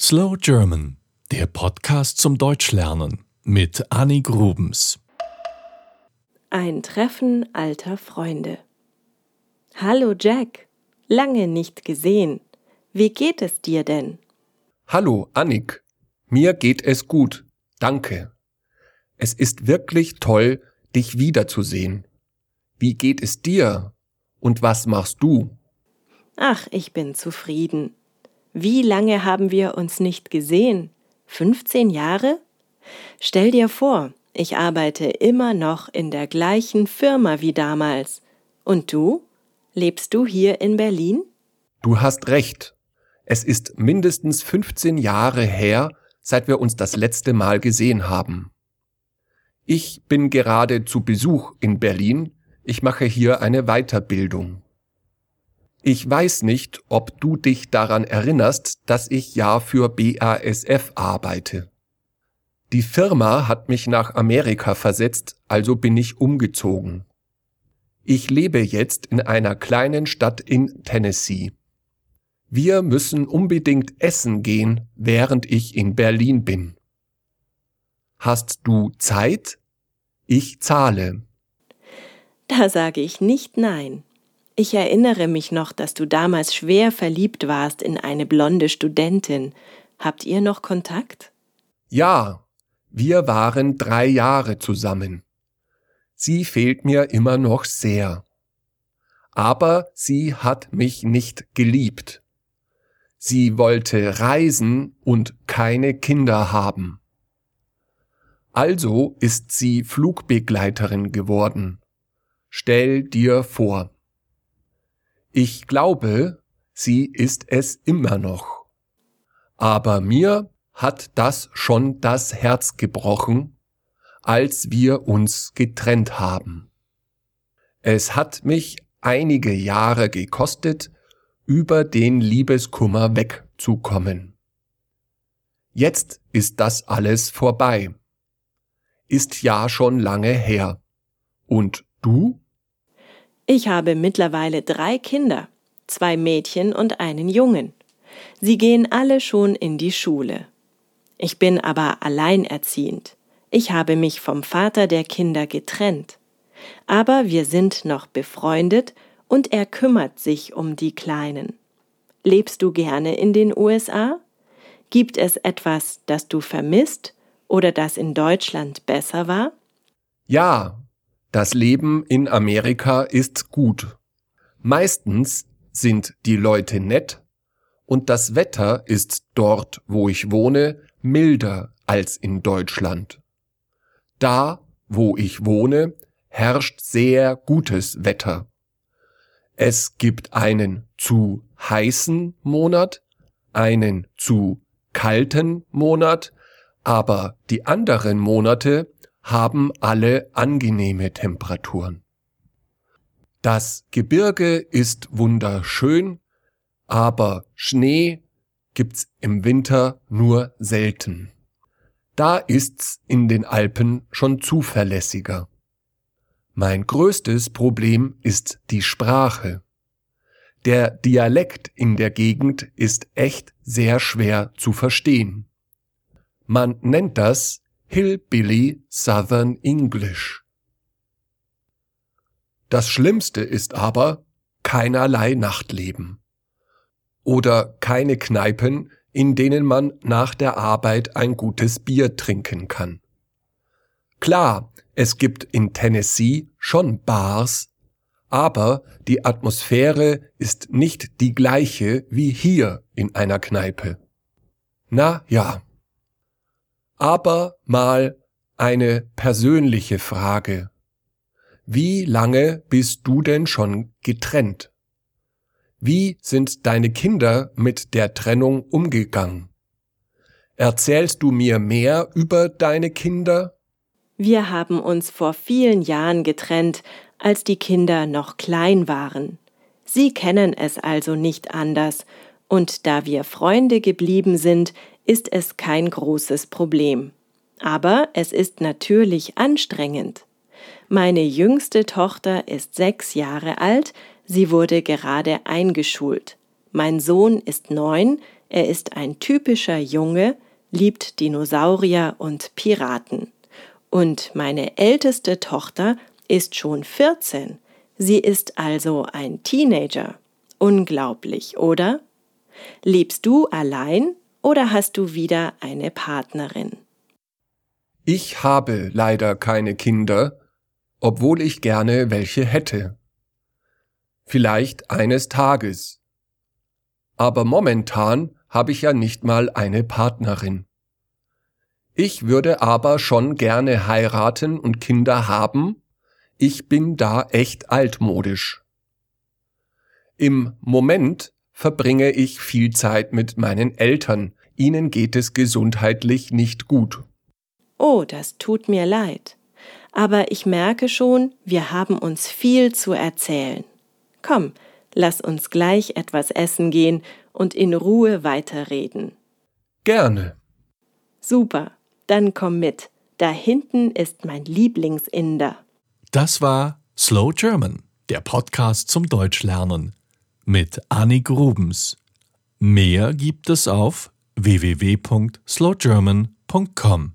Slow German, der Podcast zum Deutschlernen mit Annik Rubens. Ein Treffen alter Freunde. Hallo Jack, lange nicht gesehen. Wie geht es dir denn? Hallo Annik, mir geht es gut, danke. Es ist wirklich toll, dich wiederzusehen. Wie geht es dir? Und was machst du? Ach, ich bin zufrieden. Wie lange haben wir uns nicht gesehen? 15 Jahre? Stell dir vor, ich arbeite immer noch in der gleichen Firma wie damals. Und du? Lebst du hier in Berlin? Du hast recht. Es ist mindestens 15 Jahre her, seit wir uns das letzte Mal gesehen haben. Ich bin gerade zu Besuch in Berlin. Ich mache hier eine Weiterbildung. Ich weiß nicht, ob du dich daran erinnerst, dass ich ja für BASF arbeite. Die Firma hat mich nach Amerika versetzt, also bin ich umgezogen. Ich lebe jetzt in einer kleinen Stadt in Tennessee. Wir müssen unbedingt essen gehen, während ich in Berlin bin. Hast du Zeit? Ich zahle. Da sage ich nicht nein. Ich erinnere mich noch, dass du damals schwer verliebt warst in eine blonde Studentin. Habt ihr noch Kontakt? Ja, wir waren drei Jahre zusammen. Sie fehlt mir immer noch sehr. Aber sie hat mich nicht geliebt. Sie wollte reisen und keine Kinder haben. Also ist sie Flugbegleiterin geworden. Stell dir vor. Ich glaube, sie ist es immer noch. Aber mir hat das schon das Herz gebrochen, als wir uns getrennt haben. Es hat mich einige Jahre gekostet, über den Liebeskummer wegzukommen. Jetzt ist das alles vorbei. Ist ja schon lange her. Und du? Ich habe mittlerweile drei Kinder, zwei Mädchen und einen Jungen. Sie gehen alle schon in die Schule. Ich bin aber alleinerziehend. Ich habe mich vom Vater der Kinder getrennt. Aber wir sind noch befreundet und er kümmert sich um die Kleinen. Lebst du gerne in den USA? Gibt es etwas, das du vermisst oder das in Deutschland besser war? Ja, das Leben in Amerika ist gut. Meistens sind die Leute nett und das Wetter ist dort, wo ich wohne, milder als in Deutschland. Da, wo ich wohne, herrscht sehr gutes Wetter. Es gibt einen zu heißen Monat, einen zu kalten Monat, aber die anderen Monate haben alle angenehme Temperaturen. Das Gebirge ist wunderschön, aber Schnee gibt's im Winter nur selten. Da ist's in den Alpen schon zuverlässiger. Mein größtes Problem ist die Sprache. Der Dialekt in der Gegend ist echt sehr schwer zu verstehen. Man nennt das Hillbilly Southern English. Das Schlimmste ist aber keinerlei Nachtleben. Oder keine Kneipen, in denen man nach der Arbeit ein gutes Bier trinken kann. Klar, es gibt in Tennessee schon Bars, aber die Atmosphäre ist nicht die gleiche wie hier in einer Kneipe. Na ja. Aber mal eine persönliche Frage. Wie lange bist du denn schon getrennt? Wie sind deine Kinder mit der Trennung umgegangen? Erzählst du mir mehr über deine Kinder? Wir haben uns vor vielen Jahren getrennt, als die Kinder noch klein waren. Sie kennen es also nicht anders, und da wir Freunde geblieben sind, ist es kein großes Problem. Aber es ist natürlich anstrengend. Meine jüngste Tochter ist sechs Jahre alt, sie wurde gerade eingeschult. Mein Sohn ist neun, Er ist ein typischer Junge, liebt Dinosaurier und Piraten. Und meine älteste Tochter ist schon 14. Sie ist also ein Teenager. Unglaublich, oder? Lebst du allein oder hast du wieder eine Partnerin? Ich habe leider keine Kinder, obwohl ich gerne welche hätte. Vielleicht eines Tages. Aber momentan habe ich ja nicht mal eine Partnerin. Ich würde aber schon gerne heiraten und Kinder haben. Ich bin da echt altmodisch. Im Moment verbringe ich viel Zeit mit meinen Eltern. Ihnen geht es gesundheitlich nicht gut. Oh, das tut mir leid. Aber ich merke schon, wir haben uns viel zu erzählen. Komm, lass uns gleich etwas essen gehen und in Ruhe weiterreden. Gerne. Super, dann komm mit. Da hinten ist mein Lieblingsinder. Das war Slow German, der Podcast zum Deutschlernen mit Annik Rubens. Mehr gibt es auf www.slowgerman.com.